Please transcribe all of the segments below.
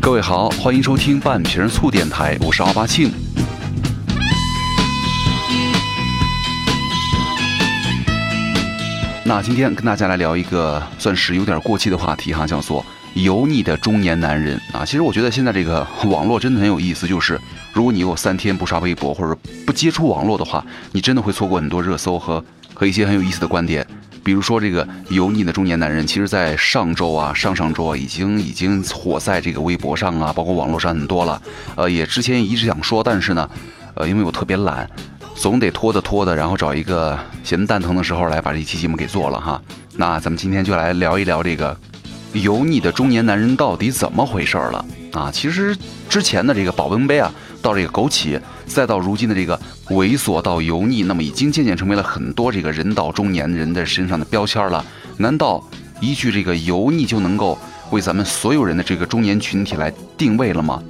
各位好，欢迎收听半瓶醋电台，我是奥巴庆。那今天跟大家来聊一个算是有点过气的话题哈，叫做油腻的中年男人啊。其实我觉得现在这个网络真的很有意思，就是如果你有三天不刷微博或者不接触网络的话，你真的会错过很多热搜和和一些很有意思的观点。比如说这个油腻的中年男人，其实在上周啊、上上周啊，已经已经火在这个微博上啊，包括网络上很多了。呃，也之前一直想说，但是呢，呃，因为我特别懒，总得拖着拖着，然后找一个闲蛋疼的时候来把这期节目给做了哈。那咱们今天就来聊一聊这个油腻的中年男人到底怎么回事了啊？其实之前的这个保温杯啊。到这个枸杞，再到如今的这个猥琐到油腻，那么已经渐渐成为了很多这个人到中年人的身上的标签了。难道一句这个油腻就能够为咱们所有人的这个中年群体来定位了吗？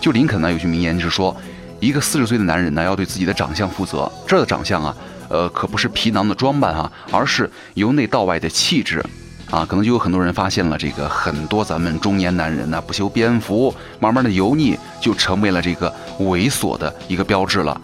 就林肯呢有句名言就是说，一个四十岁的男人呢要对自己的长相负责。这儿的长相啊，呃，可不是皮囊的装扮啊，而是由内到外的气质。啊，可能就有很多人发现了这个很多咱们中年男人呢不修边幅，慢慢的油腻就成为了这个猥琐的一个标志了。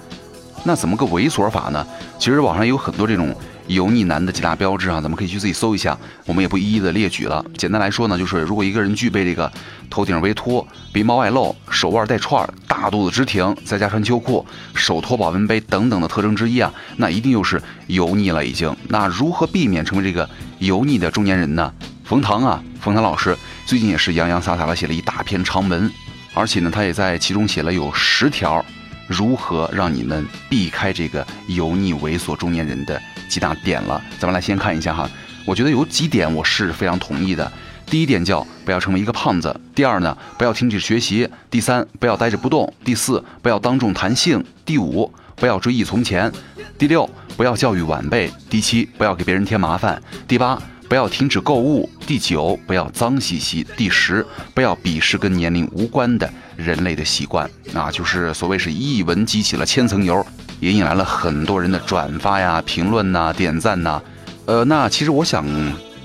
那怎么个猥琐法呢？其实网上有很多这种油腻男的几大标志啊，咱们可以去自己搜一下，我们也不一一的列举了。简单来说呢，就是如果一个人具备这个头顶微秃、鼻毛外露、手腕带串、大肚子直挺，再加穿秋裤、手托保温杯等等的特征之一啊，那一定又是油腻了已经。那如何避免成为这个？油腻的中年人呢？冯唐啊，冯唐老师最近也是洋洋洒洒的写了一大篇长文，而且呢，他也在其中写了有十条，如何让你们避开这个油腻猥琐中年人的几大点了。咱们来先看一下哈，我觉得有几点我是非常同意的。第一点叫不要成为一个胖子；第二呢，不要停止学习；第三，不要呆着不动；第四，不要当众谈性；第五，不要追忆从前；第六。不要教育晚辈。第七，不要给别人添麻烦。第八，不要停止购物。第九，不要脏兮兮。第十，不要鄙视跟年龄无关的人类的习惯。啊，就是所谓是一文激起了千层油，也引来了很多人的转发呀、评论呐、点赞呐。呃，那其实我想。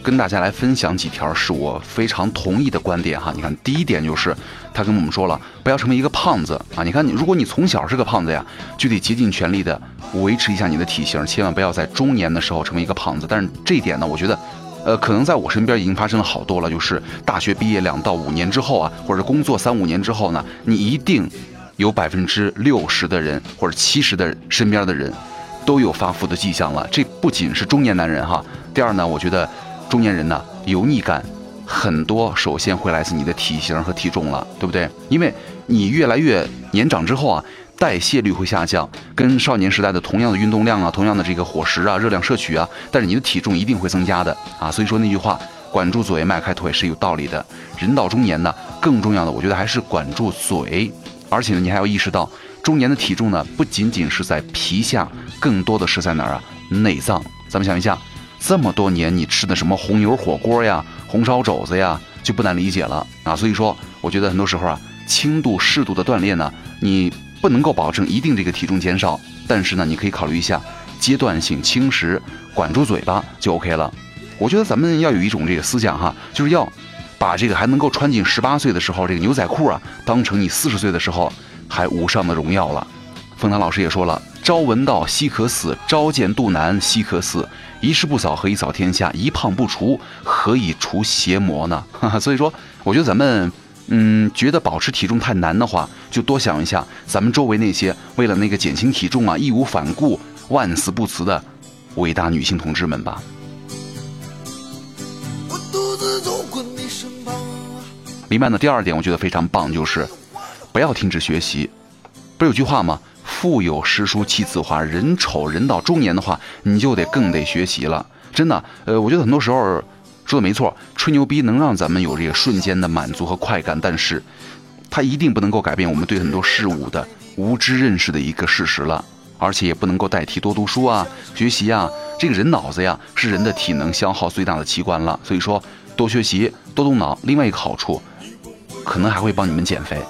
跟大家来分享几条是我非常同意的观点哈。你看，第一点就是他跟我们说了，不要成为一个胖子啊。你看，你如果你从小是个胖子呀，就得竭尽全力的维持一下你的体型，千万不要在中年的时候成为一个胖子。但是这一点呢，我觉得，呃，可能在我身边已经发生了好多了。就是大学毕业两到五年之后啊，或者工作三五年之后呢，你一定有百分之六十的人或者七十的身边的人都有发福的迹象了。这不仅是中年男人哈。第二呢，我觉得。中年人呢，油腻感很多，首先会来自你的体型和体重了，对不对？因为你越来越年长之后啊，代谢率会下降，跟少年时代的同样的运动量啊，同样的这个伙食啊，热量摄取啊，但是你的体重一定会增加的啊。所以说那句话，管住嘴，迈开腿是有道理的。人到中年呢，更重要的，我觉得还是管住嘴，而且呢，你还要意识到，中年的体重呢，不仅仅是在皮下，更多的是在哪儿啊？内脏。咱们想一下。这么多年你吃的什么红油火锅呀、红烧肘子呀，就不难理解了啊。所以说，我觉得很多时候啊，轻度、适度的锻炼呢，你不能够保证一定这个体重减少，但是呢，你可以考虑一下阶段性轻食，管住嘴巴就 OK 了。我觉得咱们要有一种这个思想哈，就是要把这个还能够穿进十八岁的时候这个牛仔裤啊，当成你四十岁的时候还无上的荣耀了。凤堂老师也说了：“朝闻道，夕可死；朝见肚腩，夕可死。一事不扫，何以扫天下？一胖不除，何以除邪魔呢？”哈哈，所以说，我觉得咱们，嗯，觉得保持体重太难的话，就多想一下咱们周围那些为了那个减轻体重啊，义无反顾、万死不辞的伟大女性同志们吧。里面的第二点，我觉得非常棒，就是不要停止学习。不是有句话吗？腹有诗书气自华，人丑人到中年的话，你就得更得学习了。真的，呃，我觉得很多时候说的没错，吹牛逼能让咱们有这个瞬间的满足和快感，但是它一定不能够改变我们对很多事物的无知认识的一个事实了，而且也不能够代替多读书啊、学习啊。这个人脑子呀，是人的体能消耗最大的器官了，所以说多学习、多动脑。另外一个好处，可能还会帮你们减肥。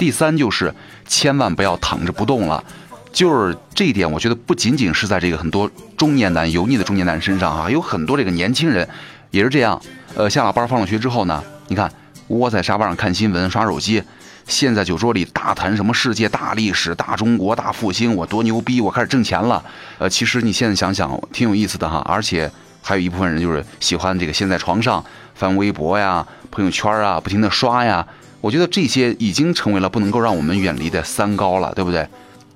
第三就是千万不要躺着不动了，就是这一点，我觉得不仅仅是在这个很多中年男油腻的中年男人身上啊，有很多这个年轻人也是这样。呃，下了班放了学之后呢，你看窝在沙发上看新闻、刷手机。现在酒桌里大谈什么世界大历史、大中国大复兴，我多牛逼，我开始挣钱了。呃，其实你现在想想，挺有意思的哈。而且还有一部分人就是喜欢这个，先在床上翻微博呀、朋友圈啊，不停的刷呀。我觉得这些已经成为了不能够让我们远离的三高了，对不对？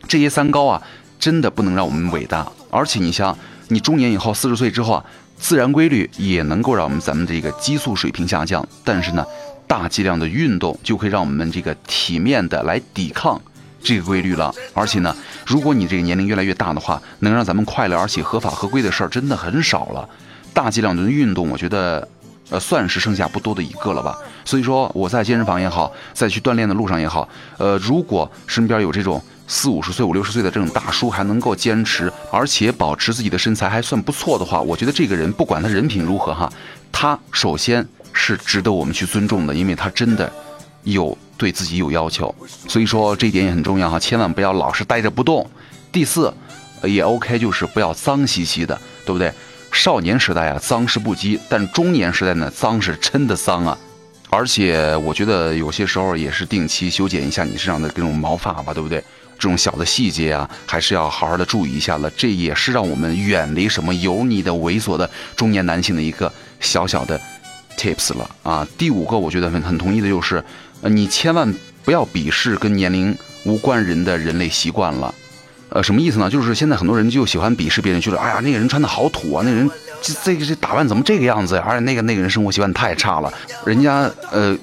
这些三高啊，真的不能让我们伟大。而且你像你中年以后，四十岁之后啊，自然规律也能够让我们咱们这个激素水平下降。但是呢？大剂量的运动就可以让我们这个体面的来抵抗这个规律了。而且呢，如果你这个年龄越来越大的话，能让咱们快乐而且合法合规的事儿真的很少了。大剂量的运动，我觉得，呃，算是剩下不多的一个了吧。所以说，我在健身房也好，在去锻炼的路上也好，呃，如果身边有这种四五十岁、五六十岁的这种大叔还能够坚持，而且保持自己的身材还算不错的话，我觉得这个人不管他人品如何哈，他首先。是值得我们去尊重的，因为他真的有对自己有要求，所以说这一点也很重要哈，千万不要老是待着不动。第四，也 OK，就是不要脏兮兮的，对不对？少年时代啊，脏是不羁，但中年时代呢，脏是真的脏啊。而且我觉得有些时候也是定期修剪一下你身上的这种毛发吧，对不对？这种小的细节啊，还是要好好的注意一下了。这也是让我们远离什么油腻的猥琐的中年男性的一个小小的。tips 了啊，第五个我觉得很很同意的就是，呃，你千万不要鄙视跟年龄无关人的人类习惯了，呃，什么意思呢？就是现在很多人就喜欢鄙视别人，觉得哎呀那个人穿的好土啊，那人这这个这打扮怎么这个样子呀？而且那个那个人生活习惯太差了，人家呃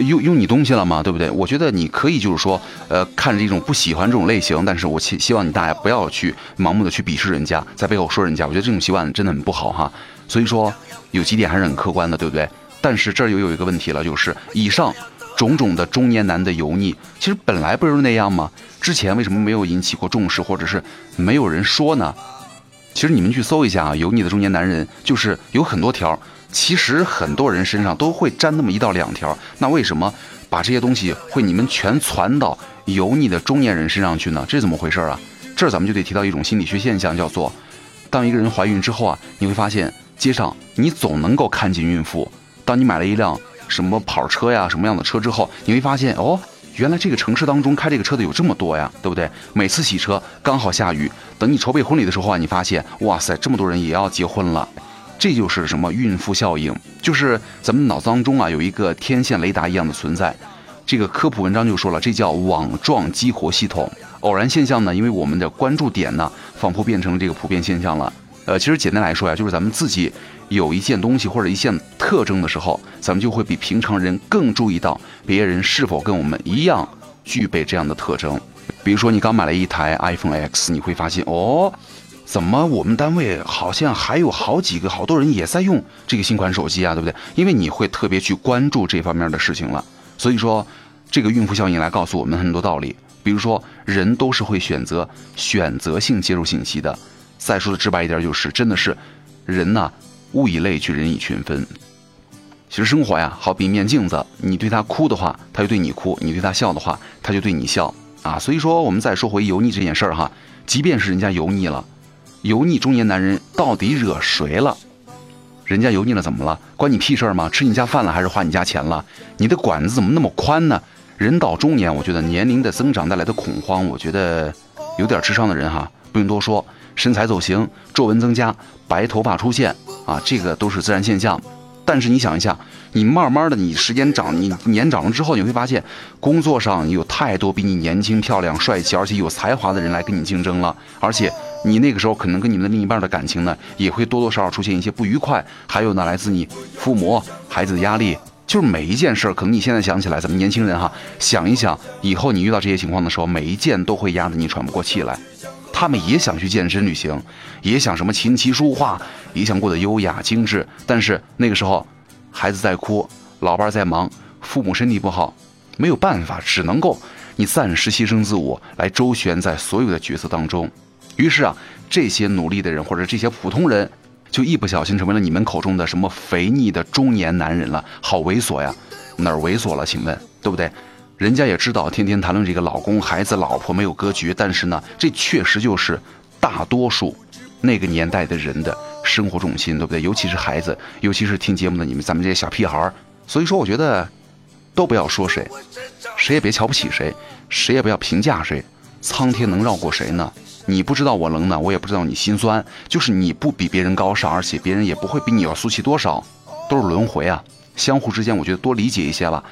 用用你东西了吗？对不对？我觉得你可以就是说，呃，看着这种不喜欢这种类型，但是我希希望你大家不要去盲目的去鄙视人家，在背后说人家，我觉得这种习惯真的很不好哈。所以说有几点还是很客观的，对不对？但是这儿又有一个问题了，就是以上种种的中年男的油腻，其实本来不就是那样吗？之前为什么没有引起过重视，或者是没有人说呢？其实你们去搜一下啊，油腻的中年男人就是有很多条，其实很多人身上都会沾那么一到两条。那为什么把这些东西会你们全传到油腻的中年人身上去呢？这是怎么回事啊？这儿咱们就得提到一种心理学现象，叫做当一个人怀孕之后啊，你会发现街上你总能够看见孕妇。当你买了一辆什么跑车呀，什么样的车之后，你会发现哦，原来这个城市当中开这个车的有这么多呀，对不对？每次洗车刚好下雨，等你筹备婚礼的时候啊，你发现哇塞，这么多人也要结婚了，这就是什么孕妇效应？就是咱们脑子当中啊有一个天线雷达一样的存在。这个科普文章就说了，这叫网状激活系统。偶然现象呢，因为我们的关注点呢，仿佛变成了这个普遍现象了。呃，其实简单来说呀，就是咱们自己有一件东西或者一件特征的时候，咱们就会比平常人更注意到别人是否跟我们一样具备这样的特征。比如说，你刚买了一台 iPhone X，你会发现，哦，怎么我们单位好像还有好几个好多人也在用这个新款手机啊，对不对？因为你会特别去关注这方面的事情了。所以说，这个孕妇效应来告诉我们很多道理。比如说，人都是会选择选择性接受信息的。再说的直白一点，就是真的是，人呐，物以类聚，人以群分。其实生活呀，好比一面镜子，你对他哭的话，他就对你哭；你对他笑的话，他就对你笑啊。所以说，我们再说回油腻这件事儿哈，即便是人家油腻了，油腻中年男人到底惹谁了？人家油腻了怎么了？关你屁事儿吗？吃你家饭了还是花你家钱了？你的管子怎么那么宽呢？人到中年，我觉得年龄的增长带来的恐慌，我觉得有点智商的人哈，不用多说。身材走形，皱纹增加，白头发出现啊，这个都是自然现象。但是你想一下，你慢慢的，你时间长，你年长了之后，你会发现，工作上有太多比你年轻、漂亮、帅气，而且有才华的人来跟你竞争了。而且你那个时候可能跟你们的另一半的感情呢，也会多多少少出现一些不愉快。还有呢，来自你父母、孩子的压力，就是每一件事儿，可能你现在想起来，咱们年轻人哈，想一想，以后你遇到这些情况的时候，每一件都会压得你喘不过气来。他们也想去健身旅行，也想什么琴棋书画，也想过得优雅精致。但是那个时候，孩子在哭，老伴在忙，父母身体不好，没有办法，只能够你暂时牺牲自我，来周旋在所有的角色当中。于是啊，这些努力的人或者这些普通人，就一不小心成为了你们口中的什么肥腻的中年男人了。好猥琐呀，哪儿猥琐了？请问，对不对？人家也知道，天天谈论这个老公、孩子、老婆没有格局，但是呢，这确实就是大多数那个年代的人的生活重心，对不对？尤其是孩子，尤其是听节目的你们，咱们这些小屁孩儿。所以说，我觉得都不要说谁，谁也别瞧不起谁，谁也不要评价谁。苍天能绕过谁呢？你不知道我冷暖，我也不知道你心酸。就是你不比别人高尚，而且别人也不会比你要俗气多少，都是轮回啊。相互之间，我觉得多理解一些吧，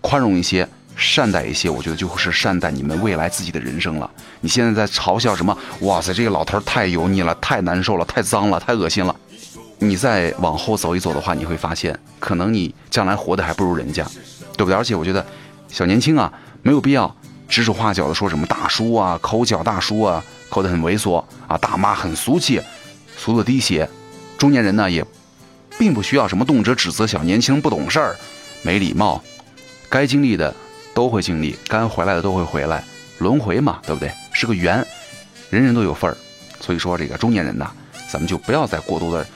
宽容一些，善待一些，我觉得就是善待你们未来自己的人生了。你现在在嘲笑什么？哇塞，这个老头太油腻了，太难受了，太脏了，太恶心了。你再往后走一走的话，你会发现，可能你将来活的还不如人家，对不对？而且我觉得，小年轻啊，没有必要指手画脚的说什么大叔啊，抠脚大叔啊，抠得很猥琐啊，大妈很俗气，俗的滴血。中年人呢，也并不需要什么动辄指责小年轻不懂事儿、没礼貌。该经历的都会经历，该回来的都会回来，轮回嘛，对不对？是个缘，人人都有份儿。所以说，这个中年人呐，咱们就不要再过多的。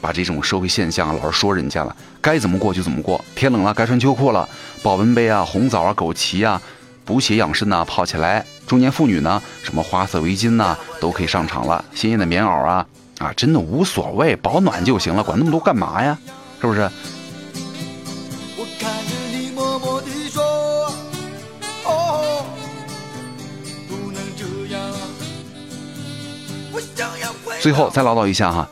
把这种社会现象老是说人家了，该怎么过就怎么过。天冷了，该穿秋裤了。保温杯啊，红枣啊，枸杞啊，补血养肾呐，泡起来。中年妇女呢，什么花色围巾呐，都可以上场了。鲜艳的棉袄啊，啊，真的无所谓，保暖就行了，管那么多干嘛呀？是不是？最后再唠叨一下哈。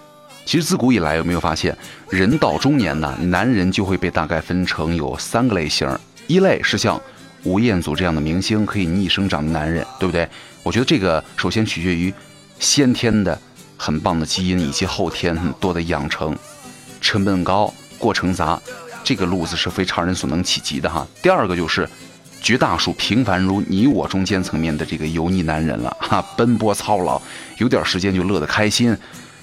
其实自古以来，有没有发现，人到中年呢，男人就会被大概分成有三个类型。一类是像吴彦祖这样的明星，可以逆生长的男人，对不对？我觉得这个首先取决于先天的很棒的基因，以及后天很多的养成。成本高，过程杂，这个路子是非常人所能企及的哈。第二个就是绝大数平凡如你我中间层面的这个油腻男人了哈，奔波操劳，有点时间就乐得开心，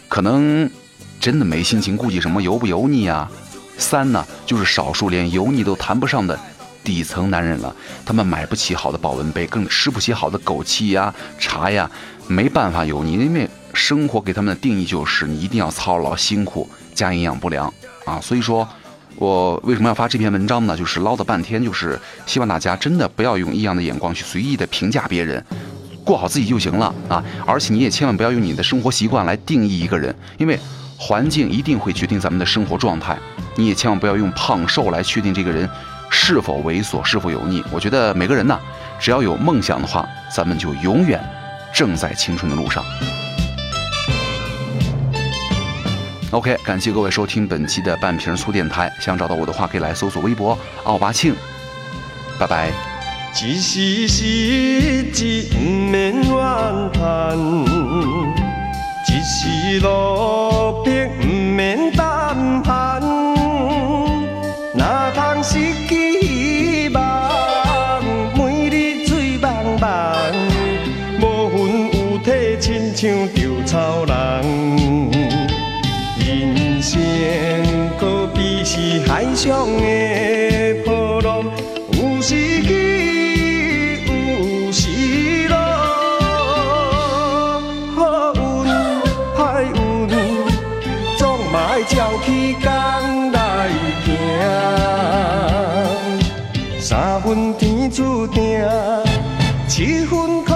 可能。真的没心情顾及什么油不油腻啊？三呢，就是少数连油腻都谈不上的底层男人了。他们买不起好的保温杯，更吃不起好的枸杞呀、茶呀，没办法油腻，因为生活给他们的定义就是你一定要操劳辛苦加营养不良啊。所以说，我为什么要发这篇文章呢？就是唠叨半天，就是希望大家真的不要用异样的眼光去随意的评价别人，过好自己就行了啊。而且你也千万不要用你的生活习惯来定义一个人，因为。环境一定会决定咱们的生活状态，你也千万不要用胖瘦来确定这个人是否猥琐、是否油腻。我觉得每个人呢，只要有梦想的话，咱们就永远正在青春的路上。OK，感谢各位收听本期的半瓶醋电台。想找到我的话，可以来搜索微博奥巴庆。拜拜。是路边不免胆寒，哪通失上的波浪，有时起，有时落。好运歹运总嘛爱照起工来行，三分天注定，七分靠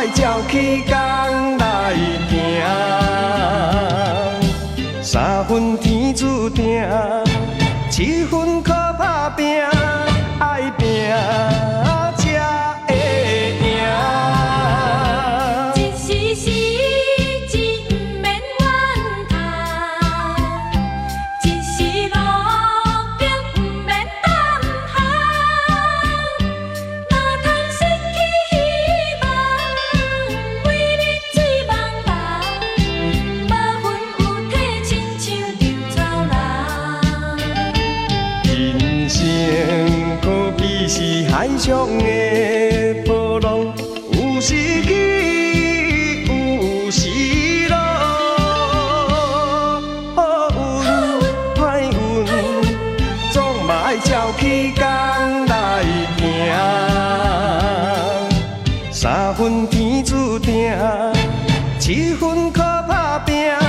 爱。照起工来行，三分天注定，七分靠打拼，三分天注定七分靠打拼。